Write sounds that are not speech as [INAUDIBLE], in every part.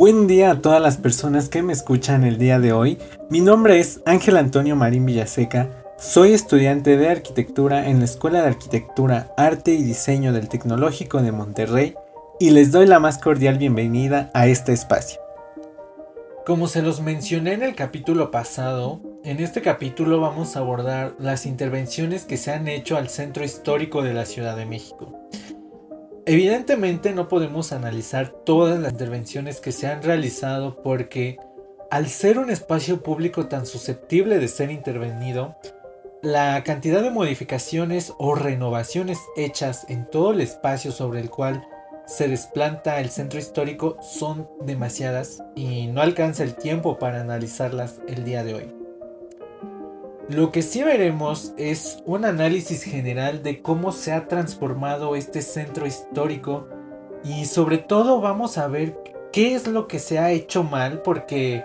Buen día a todas las personas que me escuchan el día de hoy. Mi nombre es Ángel Antonio Marín Villaseca. Soy estudiante de arquitectura en la Escuela de Arquitectura, Arte y Diseño del Tecnológico de Monterrey y les doy la más cordial bienvenida a este espacio. Como se los mencioné en el capítulo pasado, en este capítulo vamos a abordar las intervenciones que se han hecho al centro histórico de la Ciudad de México. Evidentemente no podemos analizar todas las intervenciones que se han realizado porque al ser un espacio público tan susceptible de ser intervenido, la cantidad de modificaciones o renovaciones hechas en todo el espacio sobre el cual se desplanta el centro histórico son demasiadas y no alcanza el tiempo para analizarlas el día de hoy. Lo que sí veremos es un análisis general de cómo se ha transformado este centro histórico y sobre todo vamos a ver qué es lo que se ha hecho mal porque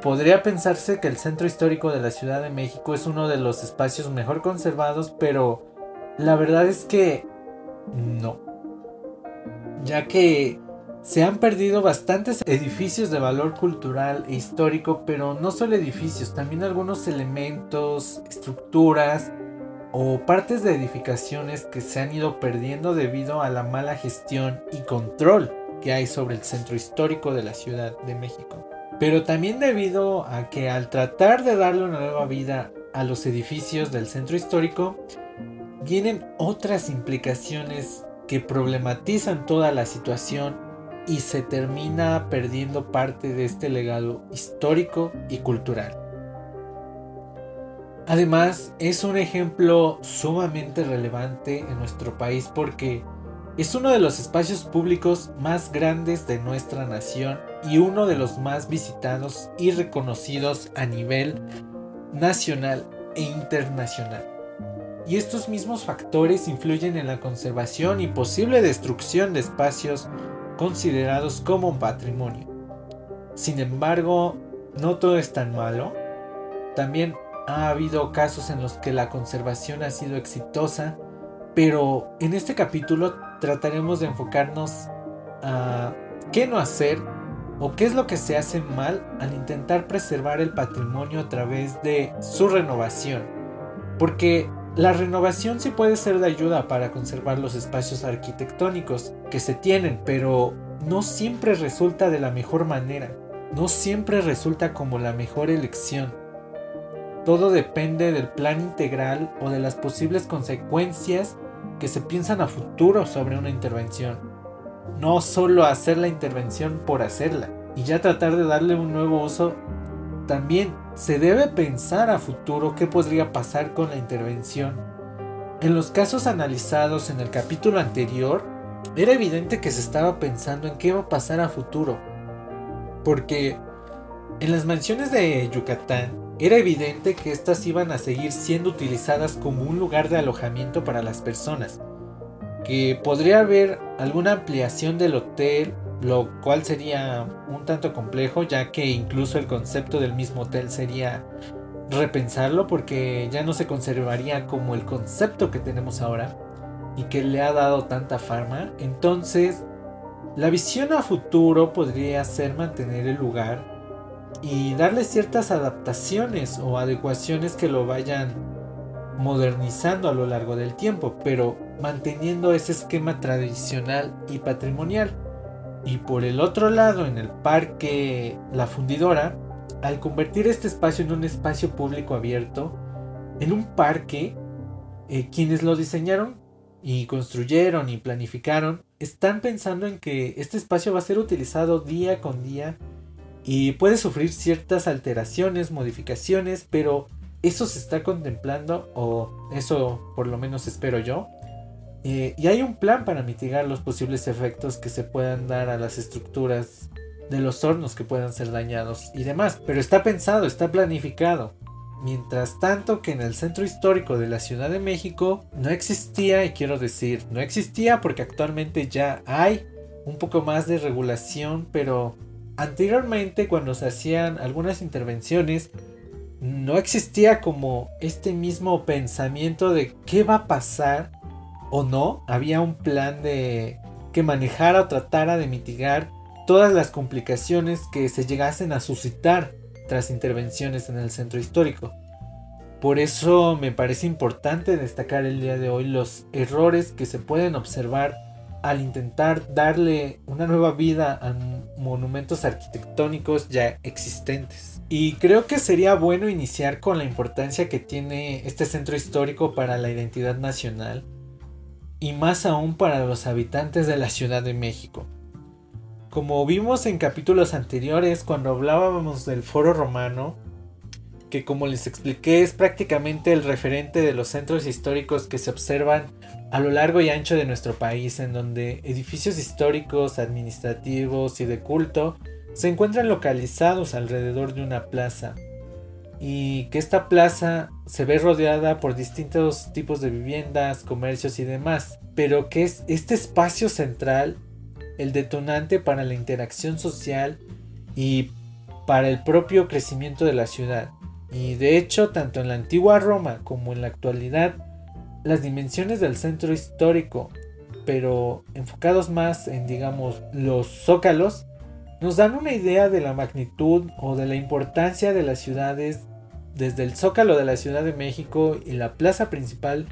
podría pensarse que el centro histórico de la Ciudad de México es uno de los espacios mejor conservados, pero la verdad es que no. Ya que se han perdido bastantes edificios de valor cultural e histórico, pero no solo edificios, también algunos elementos, estructuras o partes de edificaciones que se han ido perdiendo debido a la mala gestión y control que hay sobre el centro histórico de la Ciudad de México. Pero también debido a que al tratar de darle una nueva vida a los edificios del centro histórico, vienen otras implicaciones que problematizan toda la situación y se termina perdiendo parte de este legado histórico y cultural. Además, es un ejemplo sumamente relevante en nuestro país porque es uno de los espacios públicos más grandes de nuestra nación y uno de los más visitados y reconocidos a nivel nacional e internacional. Y estos mismos factores influyen en la conservación y posible destrucción de espacios considerados como un patrimonio. Sin embargo, no todo es tan malo. También ha habido casos en los que la conservación ha sido exitosa, pero en este capítulo trataremos de enfocarnos a qué no hacer o qué es lo que se hace mal al intentar preservar el patrimonio a través de su renovación. Porque la renovación sí puede ser de ayuda para conservar los espacios arquitectónicos que se tienen, pero no siempre resulta de la mejor manera, no siempre resulta como la mejor elección. Todo depende del plan integral o de las posibles consecuencias que se piensan a futuro sobre una intervención. No solo hacer la intervención por hacerla y ya tratar de darle un nuevo uso también se debe pensar a futuro qué podría pasar con la intervención. En los casos analizados en el capítulo anterior, era evidente que se estaba pensando en qué iba a pasar a futuro. Porque en las mansiones de Yucatán era evidente que éstas iban a seguir siendo utilizadas como un lugar de alojamiento para las personas, que podría haber alguna ampliación del hotel lo cual sería un tanto complejo ya que incluso el concepto del mismo hotel sería repensarlo porque ya no se conservaría como el concepto que tenemos ahora y que le ha dado tanta fama. Entonces, la visión a futuro podría ser mantener el lugar y darle ciertas adaptaciones o adecuaciones que lo vayan modernizando a lo largo del tiempo, pero manteniendo ese esquema tradicional y patrimonial. Y por el otro lado, en el parque La Fundidora, al convertir este espacio en un espacio público abierto, en un parque, eh, quienes lo diseñaron y construyeron y planificaron, están pensando en que este espacio va a ser utilizado día con día y puede sufrir ciertas alteraciones, modificaciones, pero eso se está contemplando, o eso por lo menos espero yo, eh, y hay un plan para mitigar los posibles efectos que se puedan dar a las estructuras de los hornos que puedan ser dañados y demás. Pero está pensado, está planificado. Mientras tanto que en el centro histórico de la Ciudad de México no existía, y quiero decir, no existía porque actualmente ya hay un poco más de regulación, pero anteriormente cuando se hacían algunas intervenciones, no existía como este mismo pensamiento de qué va a pasar o no, había un plan de que manejara o tratara de mitigar todas las complicaciones que se llegasen a suscitar tras intervenciones en el centro histórico. Por eso me parece importante destacar el día de hoy los errores que se pueden observar al intentar darle una nueva vida a monumentos arquitectónicos ya existentes. Y creo que sería bueno iniciar con la importancia que tiene este centro histórico para la identidad nacional y más aún para los habitantes de la Ciudad de México. Como vimos en capítulos anteriores cuando hablábamos del foro romano, que como les expliqué es prácticamente el referente de los centros históricos que se observan a lo largo y ancho de nuestro país, en donde edificios históricos, administrativos y de culto se encuentran localizados alrededor de una plaza y que esta plaza se ve rodeada por distintos tipos de viviendas, comercios y demás, pero que es este espacio central el detonante para la interacción social y para el propio crecimiento de la ciudad. Y de hecho, tanto en la antigua Roma como en la actualidad, las dimensiones del centro histórico, pero enfocados más en, digamos, los zócalos, nos dan una idea de la magnitud o de la importancia de las ciudades desde el zócalo de la Ciudad de México y la plaza principal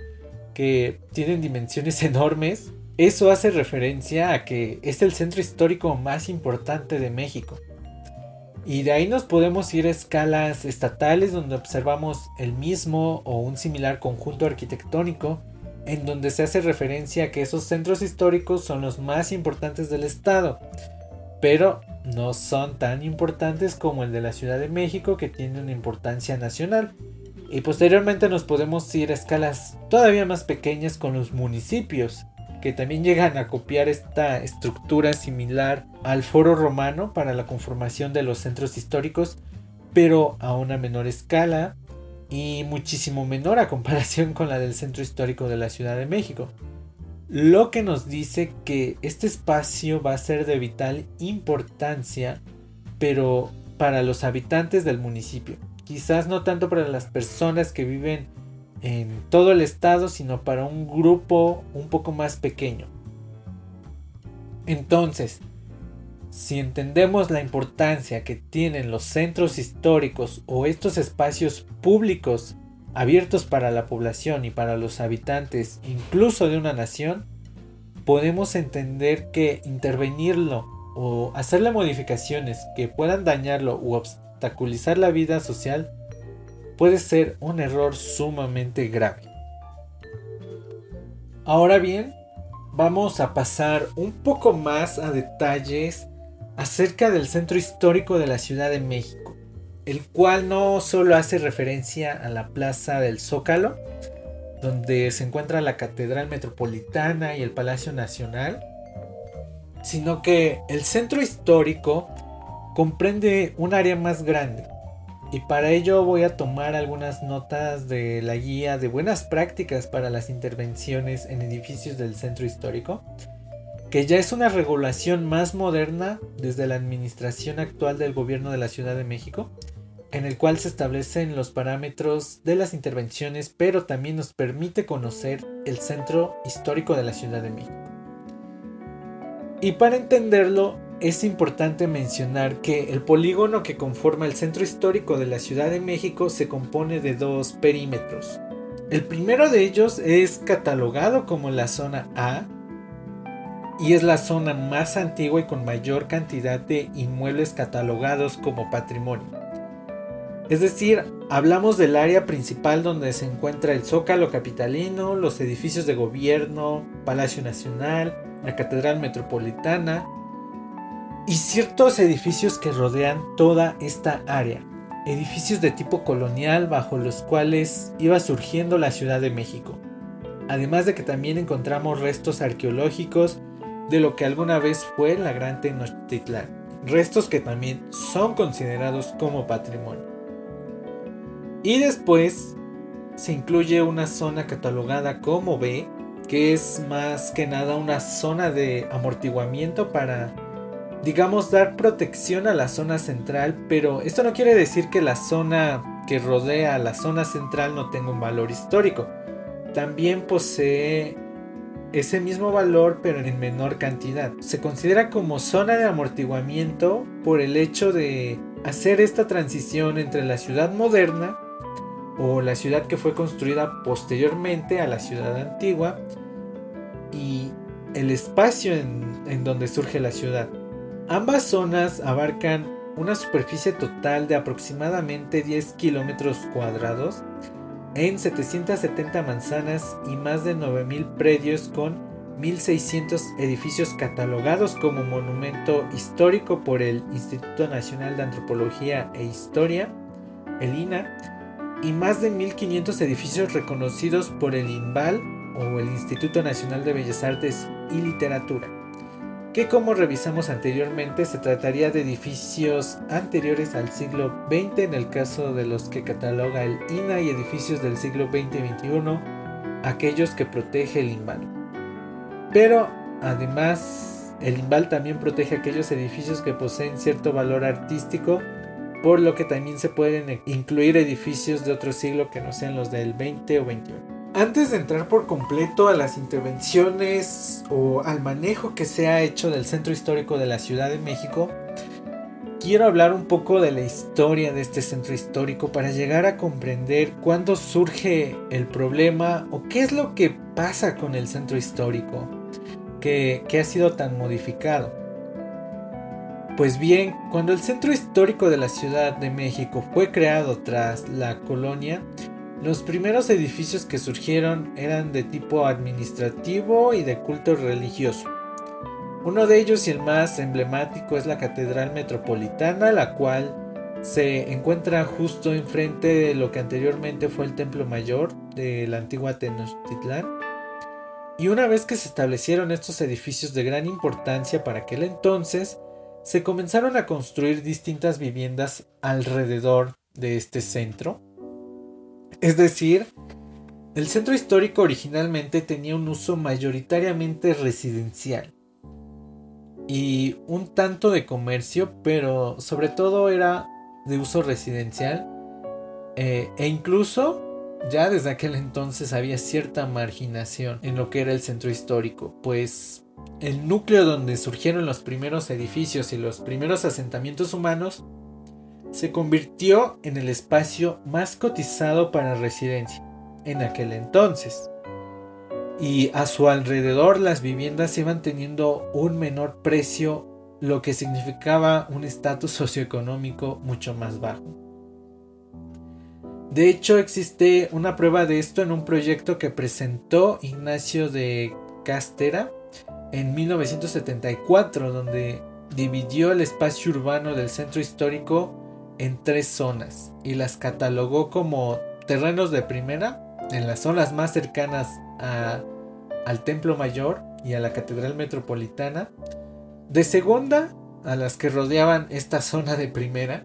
que tienen dimensiones [LAUGHS] enormes. Eso hace referencia a que es el centro histórico más importante de México. Y de ahí nos podemos ir a escalas estatales donde observamos el mismo o un similar conjunto arquitectónico en donde se hace referencia a que esos centros históricos son los más importantes del estado, pero no son tan importantes como el de la Ciudad de México que tiene una importancia nacional. Y posteriormente nos podemos ir a escalas todavía más pequeñas con los municipios, que también llegan a copiar esta estructura similar al foro romano para la conformación de los centros históricos, pero a una menor escala y muchísimo menor a comparación con la del centro histórico de la Ciudad de México. Lo que nos dice que este espacio va a ser de vital importancia, pero para los habitantes del municipio. Quizás no tanto para las personas que viven en todo el estado, sino para un grupo un poco más pequeño. Entonces, si entendemos la importancia que tienen los centros históricos o estos espacios públicos abiertos para la población y para los habitantes, incluso de una nación, podemos entender que intervenirlo o hacerle modificaciones que puedan dañarlo u obstaculizar la vida social puede ser un error sumamente grave. Ahora bien, vamos a pasar un poco más a detalles acerca del centro histórico de la Ciudad de México, el cual no solo hace referencia a la Plaza del Zócalo, donde se encuentra la Catedral Metropolitana y el Palacio Nacional, sino que el centro histórico comprende un área más grande, y para ello voy a tomar algunas notas de la guía de buenas prácticas para las intervenciones en edificios del centro histórico, que ya es una regulación más moderna desde la administración actual del gobierno de la Ciudad de México, en el cual se establecen los parámetros de las intervenciones, pero también nos permite conocer el centro histórico de la Ciudad de México. Y para entenderlo, es importante mencionar que el polígono que conforma el centro histórico de la Ciudad de México se compone de dos perímetros. El primero de ellos es catalogado como la zona A y es la zona más antigua y con mayor cantidad de inmuebles catalogados como patrimonio. Es decir, hablamos del área principal donde se encuentra el Zócalo Capitalino, los edificios de gobierno, Palacio Nacional, la Catedral Metropolitana, y ciertos edificios que rodean toda esta área. Edificios de tipo colonial bajo los cuales iba surgiendo la Ciudad de México. Además de que también encontramos restos arqueológicos de lo que alguna vez fue la Gran Tenochtitlan. Restos que también son considerados como patrimonio. Y después se incluye una zona catalogada como B, que es más que nada una zona de amortiguamiento para digamos, dar protección a la zona central, pero esto no quiere decir que la zona que rodea a la zona central no tenga un valor histórico. También posee ese mismo valor pero en menor cantidad. Se considera como zona de amortiguamiento por el hecho de hacer esta transición entre la ciudad moderna o la ciudad que fue construida posteriormente a la ciudad antigua y el espacio en, donde surge la ciudad. Ambas zonas abarcan una superficie total de aproximadamente 10 kilómetros cuadrados en 770 manzanas y más de 9.000 predios con 1.600 edificios catalogados como monumento histórico por el Instituto Nacional de Antropología e Historia, el INA, y más de 1.500 edificios reconocidos por el INVAL o el Instituto Nacional de Bellas Artes y Literatura, que como revisamos anteriormente se trataría de edificios anteriores al siglo XX en el caso de los que cataloga el INA y edificios del siglo XX-XXI, aquellos que protege el INVAL. Pero además el INVAL también protege aquellos edificios que poseen cierto valor artístico, por lo que también se pueden incluir edificios de otro siglo que no sean los del 20 o 21. Antes de entrar por completo a las intervenciones o al manejo que se ha hecho del centro histórico de la Ciudad de México, quiero hablar un poco de la historia de este centro histórico para llegar a comprender cuándo surge el problema o qué es lo que pasa con el centro histórico que, que ha sido tan modificado. Pues bien, cuando el centro histórico de la Ciudad de México fue creado tras la colonia, los primeros edificios que surgieron eran de tipo administrativo y de culto religioso. Uno de ellos y el más emblemático es la Catedral Metropolitana, la cual se encuentra justo enfrente de lo que anteriormente fue el Templo Mayor de la antigua Tenochtitlán. Y una vez que se establecieron estos edificios de gran importancia para aquel entonces, se comenzaron a construir distintas viviendas alrededor de este centro. Es decir, el centro histórico originalmente tenía un uso mayoritariamente residencial y un tanto de comercio, pero sobre todo era de uso residencial eh, e incluso ya desde aquel entonces había cierta marginación en lo que era el centro histórico, pues el núcleo donde surgieron los primeros edificios y los primeros asentamientos humanos se convirtió en el espacio más cotizado para residencia en aquel entonces. Y a su alrededor las viviendas iban teniendo un menor precio, lo que significaba un estatus socioeconómico mucho más bajo. De hecho, existe una prueba de esto en un proyecto que presentó Ignacio de Castera en 1974, donde dividió el espacio urbano del centro histórico en tres zonas y las catalogó como terrenos de primera en las zonas más cercanas al Templo Mayor y a la Catedral Metropolitana, de segunda a las que rodeaban esta zona de primera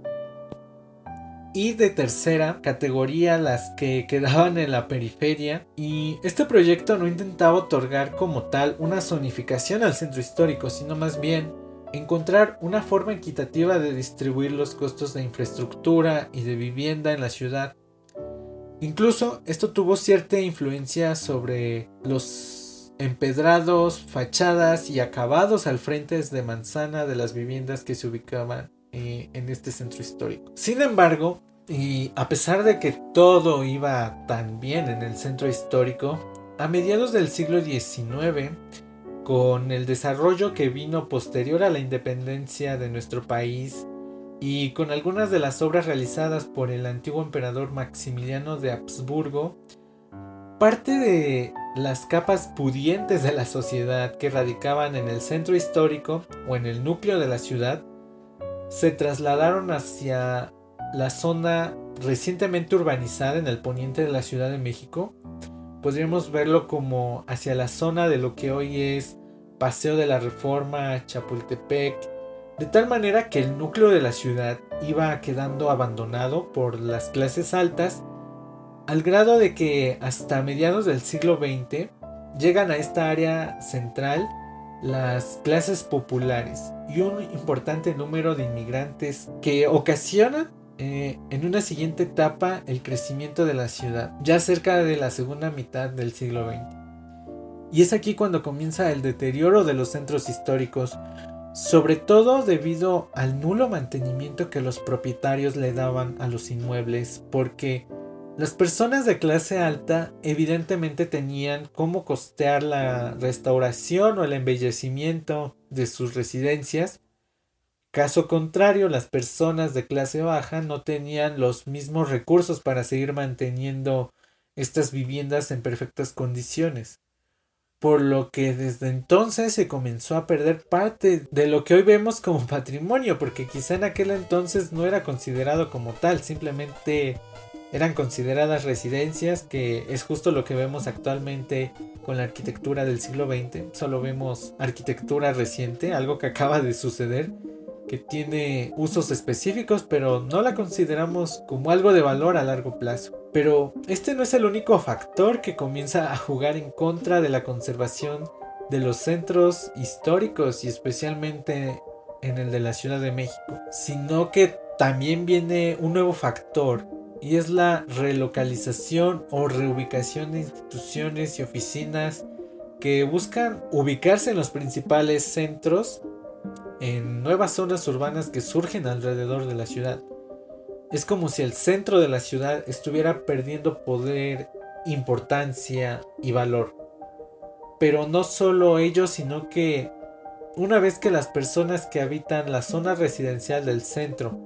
y de tercera categoría las que quedaban en la periferia y este proyecto no intentaba otorgar como tal una zonificación al centro histórico, sino más bien encontrar una forma equitativa de distribuir los costos de infraestructura y de vivienda en la ciudad. Incluso esto tuvo cierta influencia sobre los empedrados, fachadas y acabados al frente de manzana de las viviendas que se ubicaban eh, en este centro histórico. Sin embargo, y a pesar de que todo iba tan bien en el centro histórico, a mediados del siglo XIX, con el desarrollo que vino posterior a la independencia de nuestro país y con algunas de las obras realizadas por el antiguo emperador Maximiliano de Habsburgo, parte de las capas pudientes de la sociedad que radicaban en el centro histórico o en el núcleo de la ciudad se trasladaron hacia la zona recientemente urbanizada en el poniente de la Ciudad de México, podríamos verlo como hacia la zona de lo que hoy es Paseo de la Reforma, Chapultepec, de tal manera que el núcleo de la ciudad iba quedando abandonado por las clases altas, al grado de que hasta mediados del siglo XX llegan a esta área central las clases populares y un importante número de inmigrantes que ocasionan eh, en una siguiente etapa el crecimiento de la ciudad, ya cerca de la segunda mitad del siglo XX. Y es aquí cuando comienza el deterioro de los centros históricos, sobre todo debido al nulo mantenimiento que los propietarios le daban a los inmuebles, porque las personas de clase alta evidentemente tenían cómo costear la restauración o el embellecimiento de sus residencias. Caso contrario, las personas de clase baja no tenían los mismos recursos para seguir manteniendo estas viviendas en perfectas condiciones por lo que desde entonces se comenzó a perder parte de lo que hoy vemos como patrimonio, porque quizá en aquel entonces no era considerado como tal, simplemente eran consideradas residencias, que es justo lo que vemos actualmente con la arquitectura del siglo XX, solo vemos arquitectura reciente, algo que acaba de suceder, que tiene usos específicos, pero no la consideramos como algo de valor a largo plazo. Pero este no es el único factor que comienza a jugar en contra de la conservación de los centros históricos y especialmente en el de la Ciudad de México, sino que también viene un nuevo factor y es la relocalización o reubicación de instituciones y oficinas que buscan ubicarse en los principales centros en nuevas zonas urbanas que surgen alrededor de la ciudad. Es como si el centro de la ciudad estuviera perdiendo poder, importancia y valor. Pero no solo ello, sino que una vez que las personas que habitan la zona residencial del centro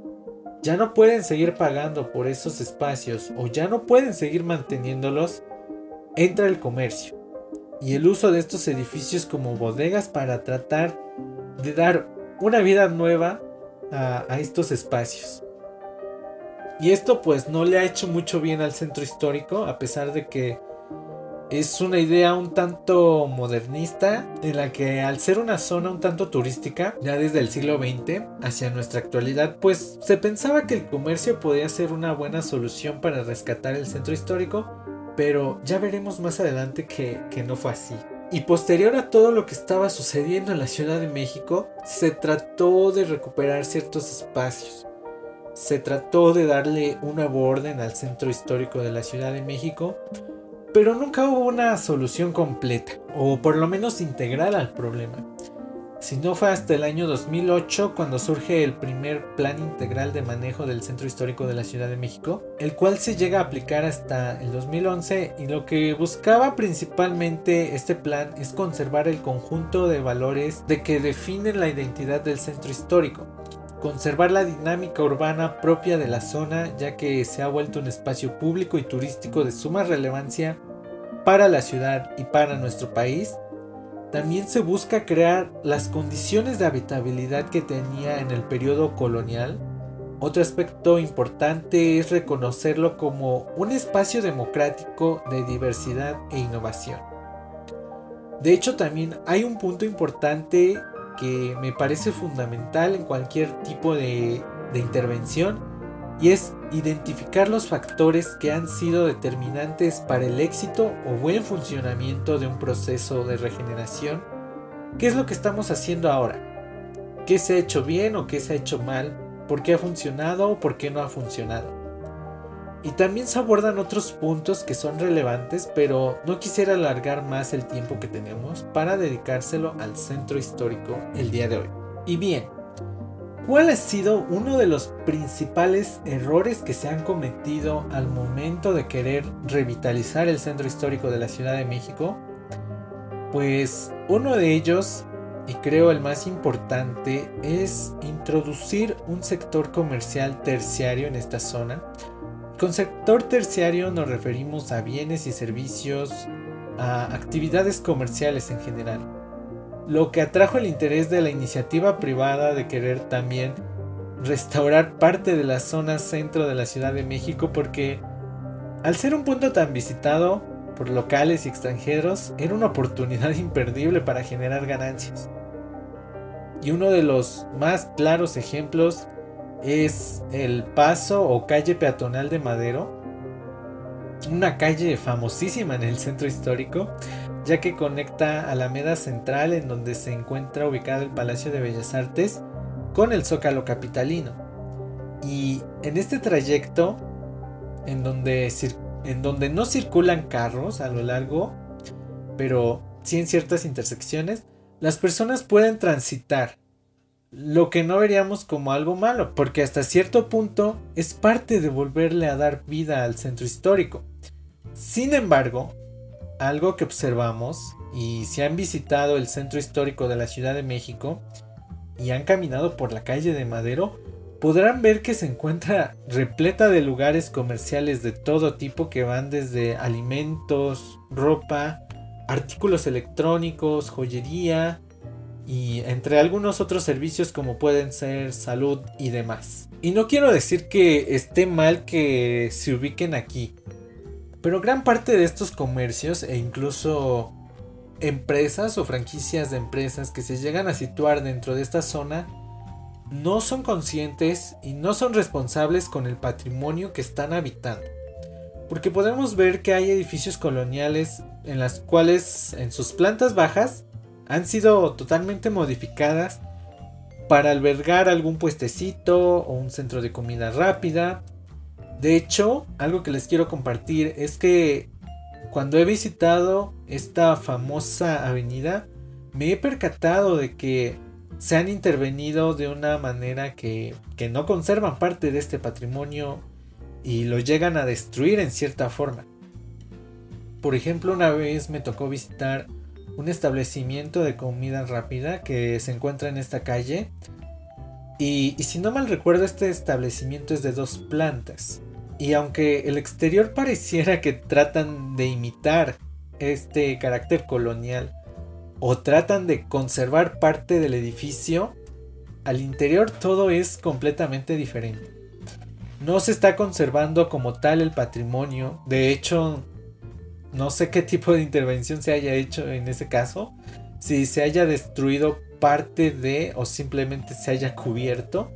ya no pueden seguir pagando por esos espacios o ya no pueden seguir manteniéndolos, entra el comercio y el uso de estos edificios como bodegas para tratar de dar una vida nueva a, estos espacios. Y esto pues no le ha hecho mucho bien al centro histórico, a pesar de que es una idea un tanto modernista, en la que al ser una zona un tanto turística, ya desde el siglo XX hacia nuestra actualidad, pues se pensaba que el comercio podía ser una buena solución para rescatar el centro histórico, pero ya veremos más adelante que, que no fue así. Y posterior a todo lo que estaba sucediendo en la Ciudad de México, se trató de recuperar ciertos espacios se trató de darle un nuevo orden al centro histórico de la Ciudad de México, pero nunca hubo una solución completa, o por lo menos integral al problema. Si no fue hasta el año 2008 cuando surge el primer plan integral de manejo del centro histórico de la Ciudad de México, el cual se llega a aplicar hasta el 2011 y lo que buscaba principalmente este plan es conservar el conjunto de valores de que definen la identidad del centro histórico, conservar la dinámica urbana propia de la zona ya que se ha vuelto un espacio público y turístico de suma relevancia para la ciudad y para nuestro país, también se busca crear las condiciones de habitabilidad que tenía en el periodo colonial. Otro aspecto importante es reconocerlo como un espacio democrático de diversidad e innovación. De hecho, también hay un punto importante que me parece fundamental en cualquier tipo de, intervención y es identificar los factores que han sido determinantes para el éxito o buen funcionamiento de un proceso de regeneración. ¿Qué es lo que estamos haciendo ahora? ¿Qué se ha hecho bien o qué se ha hecho mal? ¿Por qué ha funcionado o por qué no ha funcionado? Y también se abordan otros puntos que son relevantes, pero no quisiera alargar más el tiempo que tenemos para dedicárselo al centro histórico el día de hoy. Y bien, ¿cuál ha sido uno de los principales errores que se han cometido al momento de querer revitalizar el centro histórico de la Ciudad de México? Pues uno de ellos, y creo el más importante, es introducir un sector comercial terciario en esta zona con sector terciario nos referimos a bienes y servicios, a actividades comerciales en general, lo que atrajo el interés de la iniciativa privada de querer también restaurar parte de la zona centro de la Ciudad de México porque al ser un punto tan visitado por locales y extranjeros era una oportunidad [LAUGHS] imperdible para generar ganancias. Y uno de los más claros ejemplos es el paso o calle peatonal de Madero, una calle famosísima en el centro histórico, ya que conecta Alameda Central en donde se encuentra ubicado el Palacio de Bellas Artes con el Zócalo Capitalino. Y en este trayecto, en donde, en donde no circulan carros a lo largo, pero sí en ciertas intersecciones, las personas pueden transitar, lo que no veríamos como algo malo, porque hasta cierto punto es parte de volverle a dar vida al centro histórico. Sin embargo, algo que observamos, y si han visitado el centro histórico de la Ciudad de México y han caminado por la calle de Madero, podrán ver que se encuentra repleta de lugares comerciales de todo tipo que van desde alimentos, ropa, artículos electrónicos, joyería, y entre algunos otros servicios como pueden ser salud y demás. Y no quiero decir que esté mal que se ubiquen aquí, pero gran parte de estos comercios e incluso empresas o franquicias de empresas que se llegan a situar dentro de esta zona no son conscientes y no son responsables con el patrimonio que están habitando. Porque podemos ver que hay edificios coloniales en las cuales en sus plantas bajas han sido totalmente modificadas para albergar algún puestecito o un centro de comida rápida. De hecho, algo que les quiero compartir es que cuando he visitado esta famosa avenida, me he percatado de que se han intervenido de una manera que, que no conservan parte de este patrimonio y lo llegan a destruir en cierta forma. Por ejemplo, una vez me tocó visitar un establecimiento de comida rápida que se encuentra en esta calle. Y, si no mal recuerdo, este establecimiento es de dos plantas. Y aunque el exterior [LAUGHS] pareciera que tratan de imitar este carácter colonial o tratan de conservar parte del edificio, al interior todo es completamente diferente. No se está conservando como tal el patrimonio, de hecho no sé qué tipo de intervención se haya hecho en ese caso. Si se haya destruido parte de o simplemente se haya cubierto.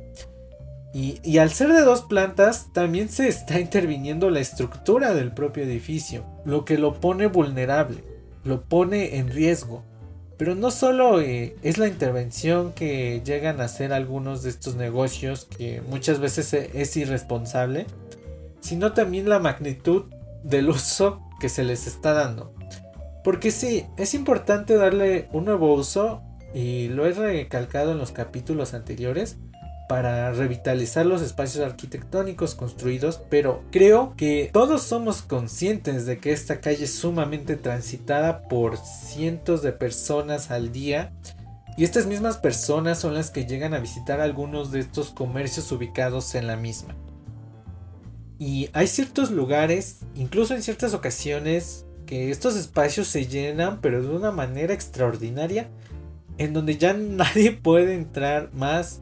Y, al ser de dos plantas, también se está interviniendo la estructura del propio edificio, lo que lo pone vulnerable, lo pone en riesgo. Pero no solo eh, es la intervención que llegan a hacer algunos de estos negocios, que muchas veces es irresponsable, sino también la magnitud del uso que se les está dando. Porque sí, es importante darle un nuevo uso y lo he recalcado en los capítulos anteriores para revitalizar los espacios arquitectónicos construidos, pero creo que todos somos conscientes de que esta calle es sumamente transitada por cientos de personas al día y estas mismas personas son las que llegan a visitar algunos de estos comercios ubicados en la misma. Y hay ciertos lugares, incluso en ciertas ocasiones, que estos espacios se llenan, pero de una manera extraordinaria, en donde ya [LAUGHS] nadie puede entrar más,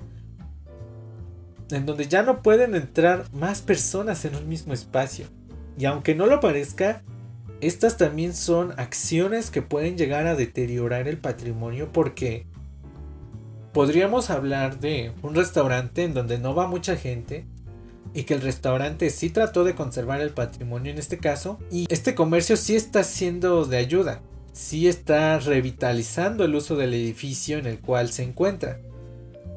en donde ya no pueden entrar más personas en un mismo espacio. Y aunque no lo parezca, estas también son acciones que pueden llegar a deteriorar el patrimonio porque podríamos hablar de un restaurante en donde no va mucha gente, y que el restaurante sí trató de conservar el patrimonio en este caso y este comercio sí está siendo de ayuda, sí está revitalizando el uso del edificio en el cual se encuentra.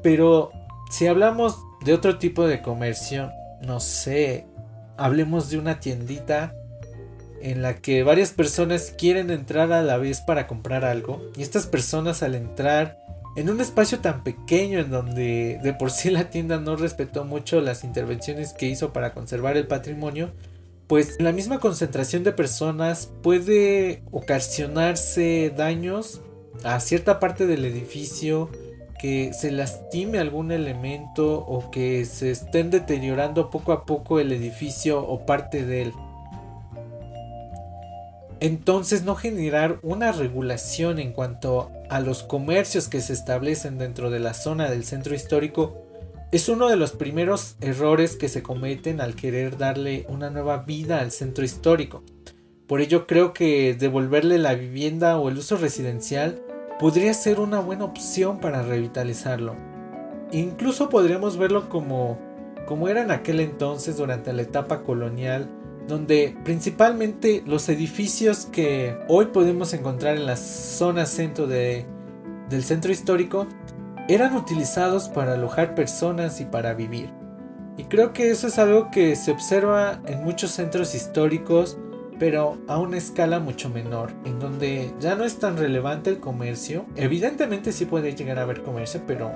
Pero si hablamos de otro tipo de comercio, no sé, hablemos de una tiendita en la que varias personas quieren entrar a la vez para comprar algo y estas personas al entrar en un espacio tan pequeño en donde de por sí la tienda no respetó mucho las intervenciones que hizo para conservar el patrimonio, pues la misma concentración de personas puede ocasionarse daños a cierta parte del edificio, que se lastime algún elemento o que se estén deteriorando poco a poco el edificio o parte de él. Entonces no generar una regulación en cuanto a los comercios que se establecen dentro de la zona del centro histórico es uno de los primeros errores que se cometen al querer darle una nueva vida al centro histórico. Por ello creo que devolverle la vivienda o el uso residencial podría ser una buena opción para revitalizarlo. Incluso podríamos verlo como, como era en aquel entonces durante la etapa colonial donde principalmente los edificios que hoy podemos encontrar en la zona centro del centro histórico eran utilizados para alojar personas y para vivir. Y creo que eso es algo que se observa en muchos centros históricos pero a una escala mucho menor, en donde ya no es tan relevante el comercio. Evidentemente sí puede llegar a haber comercio, pero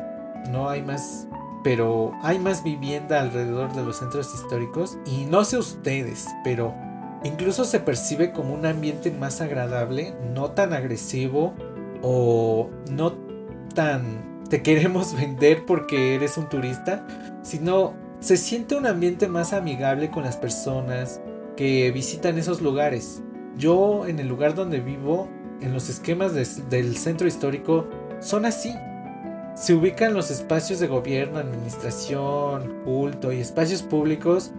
no hay más pero hay más vivienda alrededor de los centros históricos y no sé ustedes, pero incluso se percibe como un ambiente más agradable, no tan agresivo o no tan te queremos [LAUGHS] vender porque eres un turista, sino se siente un ambiente más amigable con las personas que visitan esos lugares. Yo en el lugar donde vivo, en los esquemas del centro histórico, son así. Se ubican los espacios de gobierno, administración, culto y espacios públicos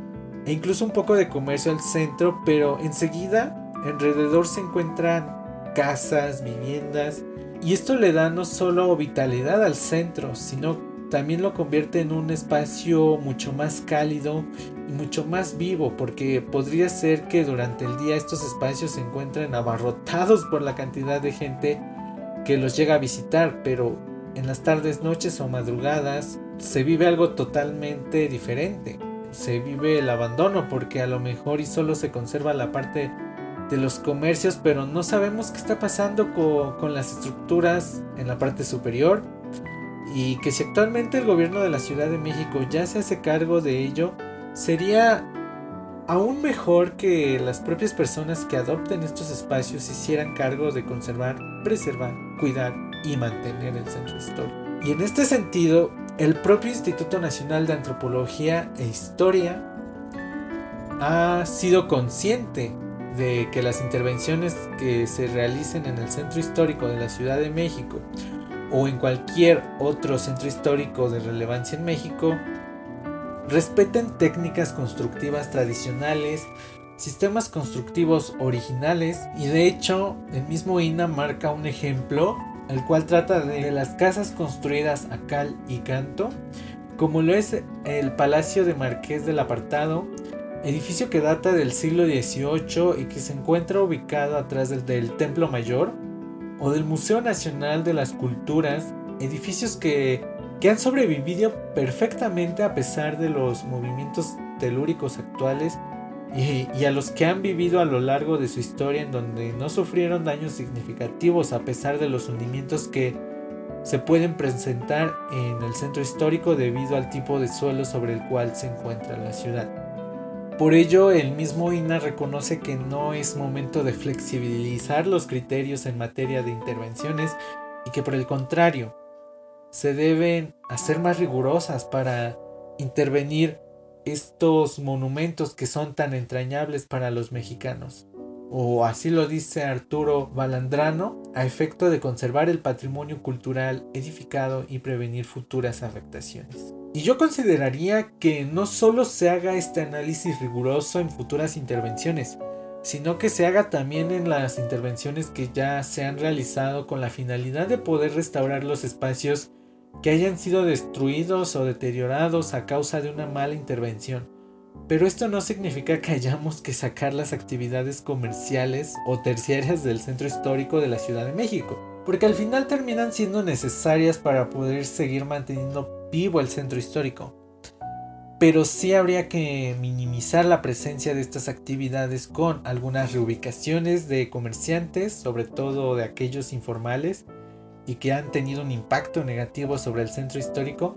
e incluso un poco de comercio al centro, pero enseguida alrededor se encuentran casas, viviendas y esto le da no solo vitalidad al centro, sino también lo convierte en un espacio mucho más cálido y mucho más vivo, porque podría ser que durante el día estos espacios se encuentren abarrotados por la cantidad de gente que los llega a visitar, pero en las tardes, noches o madrugadas se vive algo totalmente diferente. Se vive el abandono porque a lo mejor y solo se conserva la parte de los comercios, pero no sabemos qué está pasando con, las estructuras en la parte superior. Y que si actualmente el gobierno de la Ciudad de México ya se hace cargo de ello, sería aún mejor que las propias personas que adopten estos espacios hicieran cargo de conservar, preservar, cuidar y mantener el centro histórico. Y en este sentido, el propio Instituto Nacional de Antropología e Historia ha sido consciente de que las intervenciones que se realicen en el centro histórico de la Ciudad de México o en cualquier otro centro histórico de relevancia en México respeten técnicas constructivas tradicionales, sistemas constructivos originales y de hecho el mismo INA marca un ejemplo el cual trata de las casas construidas a cal y canto, como lo es el Palacio de Marqués del Apartado, edificio que data del siglo XVIII y que se encuentra ubicado atrás del, Templo Mayor, o del Museo Nacional de las Culturas, edificios que, han sobrevivido perfectamente a pesar de los movimientos telúricos actuales y, a los que han vivido a lo largo de su historia en donde no sufrieron daños significativos a pesar de los hundimientos que se pueden presentar en el centro histórico debido al tipo de suelo sobre el cual se encuentra la ciudad. Por ello, el mismo INA reconoce que no es momento de flexibilizar los criterios en materia de intervenciones y que por el contrario, se deben hacer más rigurosas para intervenir estos monumentos que son tan entrañables para los mexicanos. O así lo dice Arturo Balandrano, a efecto de conservar el patrimonio cultural edificado y prevenir futuras afectaciones. Y yo consideraría que no solo se haga este análisis riguroso en futuras intervenciones, sino que se haga también en las intervenciones que ya se han realizado con la finalidad de poder restaurar los espacios que hayan sido destruidos o deteriorados a causa de una mala intervención. Pero esto no significa que hayamos que sacar las actividades comerciales o terciarias del centro histórico de la Ciudad de México, porque al final terminan siendo necesarias para poder seguir manteniendo vivo el centro histórico. Pero sí habría que minimizar la presencia de estas actividades con algunas reubicaciones de comerciantes, sobre todo de aquellos informales, y que han tenido un impacto negativo sobre el centro histórico.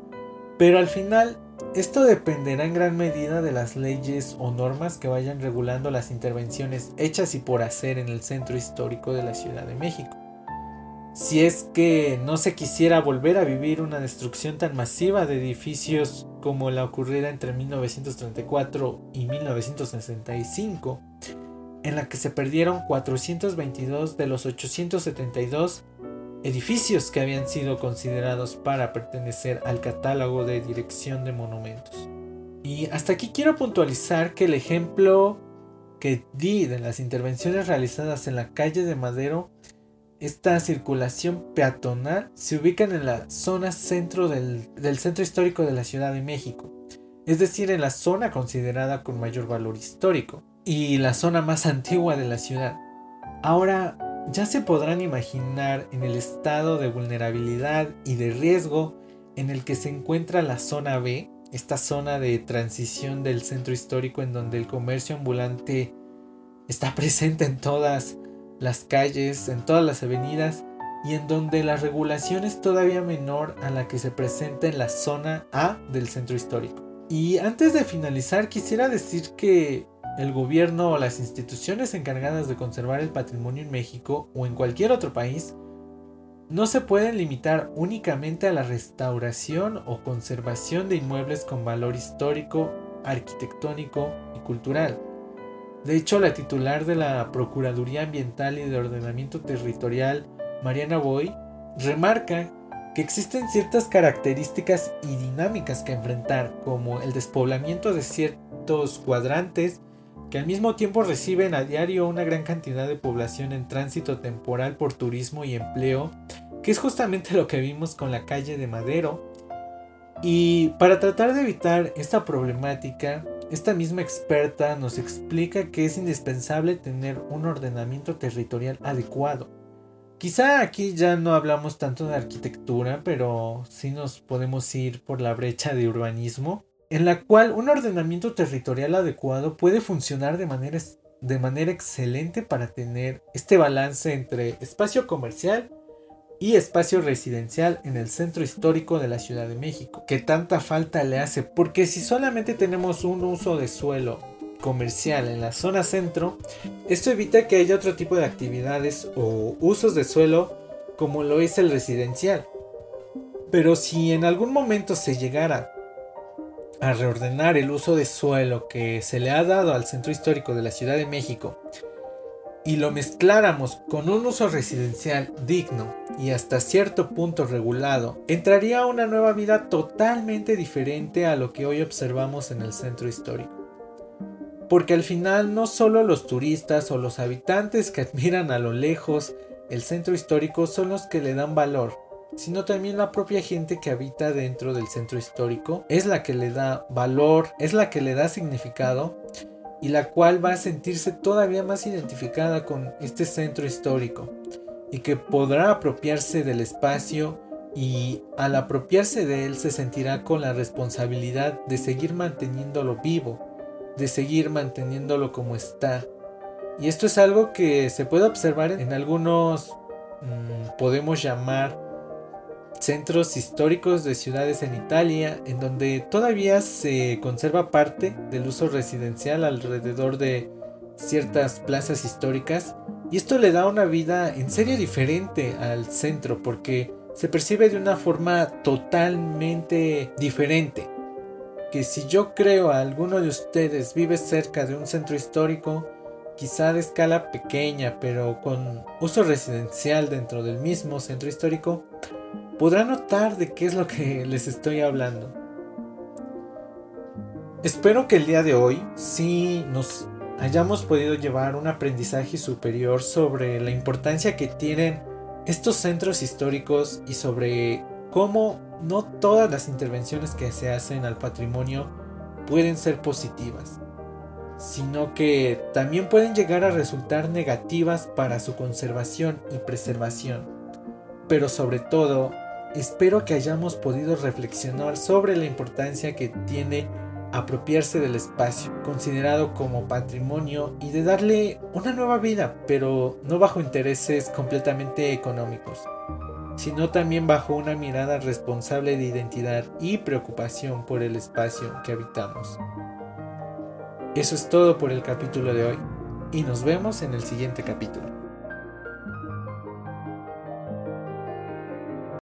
Pero al final, esto dependerá en gran medida de las leyes o normas que vayan regulando las intervenciones hechas y por hacer en el centro histórico de la Ciudad de México si es que no se quisiera volver a vivir una destrucción tan masiva de edificios como la ocurrida entre 1934 y 1965, en la que se perdieron 422 de los 872 edificios que habían sido considerados para pertenecer al catálogo de dirección de monumentos. Y hasta aquí quiero puntualizar que el ejemplo que di de las intervenciones realizadas en la calle de Madero esta circulación peatonal se ubica en la zona centro del, centro histórico de la Ciudad de México, es decir, en la zona considerada con mayor valor histórico y la zona más antigua de la ciudad. Ahora, ya se podrán imaginar en el estado de vulnerabilidad y de riesgo en el que se encuentra la zona B, esta zona de transición del centro histórico en donde el comercio ambulante está presente en todas las calles, en todas las avenidas y en donde la regulación es todavía menor a la que se presenta en la zona A del centro histórico. Y antes de finalizar quisiera decir que el gobierno o las instituciones encargadas de conservar el patrimonio en México o en cualquier otro país no se pueden limitar únicamente a la restauración o conservación de inmuebles con valor histórico, arquitectónico y cultural. De hecho, la titular de la Procuraduría Ambiental y de Ordenamiento Territorial, Mariana Boy, remarca que existen ciertas características y dinámicas que enfrentar, como el despoblamiento de ciertos cuadrantes que al mismo tiempo reciben a diario una gran cantidad de población en tránsito temporal por turismo y empleo, que es justamente lo que vimos con la calle de Madero. Y para tratar de evitar esta problemática, esta misma experta nos explica que es indispensable tener un ordenamiento territorial adecuado. Quizá aquí ya no hablamos tanto de arquitectura, pero sí nos podemos ir por la brecha de urbanismo en la cual un ordenamiento territorial adecuado puede funcionar de manera, de manera excelente para tener este balance entre espacio comercial y espacio residencial en el centro histórico de la Ciudad de México, que tanta falta le hace, porque si solamente tenemos un uso de suelo comercial en la zona centro, esto evita que haya otro tipo de actividades o usos de suelo como lo es el residencial. Pero si en algún momento se llegara a reordenar el uso de suelo que se le ha dado al centro histórico de la Ciudad de México y lo mezcláramos con un uso residencial digno y hasta cierto punto regulado, entraría una nueva vida totalmente diferente a lo que hoy observamos en el centro histórico. Porque al final no solo los turistas o los habitantes que admiran a lo lejos el centro histórico son los que le dan valor, sino también la propia gente que habita dentro del centro histórico es la que le da valor, es la que le da significado y la cual va a sentirse todavía más identificada con este centro histórico y que podrá apropiarse del espacio y al apropiarse de él se sentirá con la responsabilidad de seguir manteniéndolo vivo, de seguir manteniéndolo como está. Y esto es algo que se puede observar en algunos, mm, podemos llamar, centros históricos de ciudades en Italia, en donde todavía se conserva parte del uso residencial alrededor de ciertas plazas históricas, y esto le da una vida en serio diferente al centro, porque se percibe de una forma totalmente diferente. Que si yo creo a alguno de ustedes vive cerca de un centro histórico, quizá de escala pequeña, pero con uso residencial dentro del mismo centro histórico, podrá notar de qué es lo que [LAUGHS] les estoy hablando. Espero que el día de hoy sí nos hayamos podido llevar un aprendizaje superior sobre la importancia que tienen estos centros históricos y sobre cómo no todas las intervenciones que se hacen al patrimonio pueden ser positivas, sino que también pueden llegar a resultar negativas para su conservación y preservación. Pero sobre todo, espero que hayamos podido reflexionar sobre la importancia que tiene apropiarse del espacio considerado como patrimonio y de darle una nueva vida, pero no bajo intereses completamente económicos, sino también bajo una mirada responsable de identidad y preocupación por el espacio que habitamos. Eso es todo por el capítulo de hoy y nos vemos en el siguiente capítulo.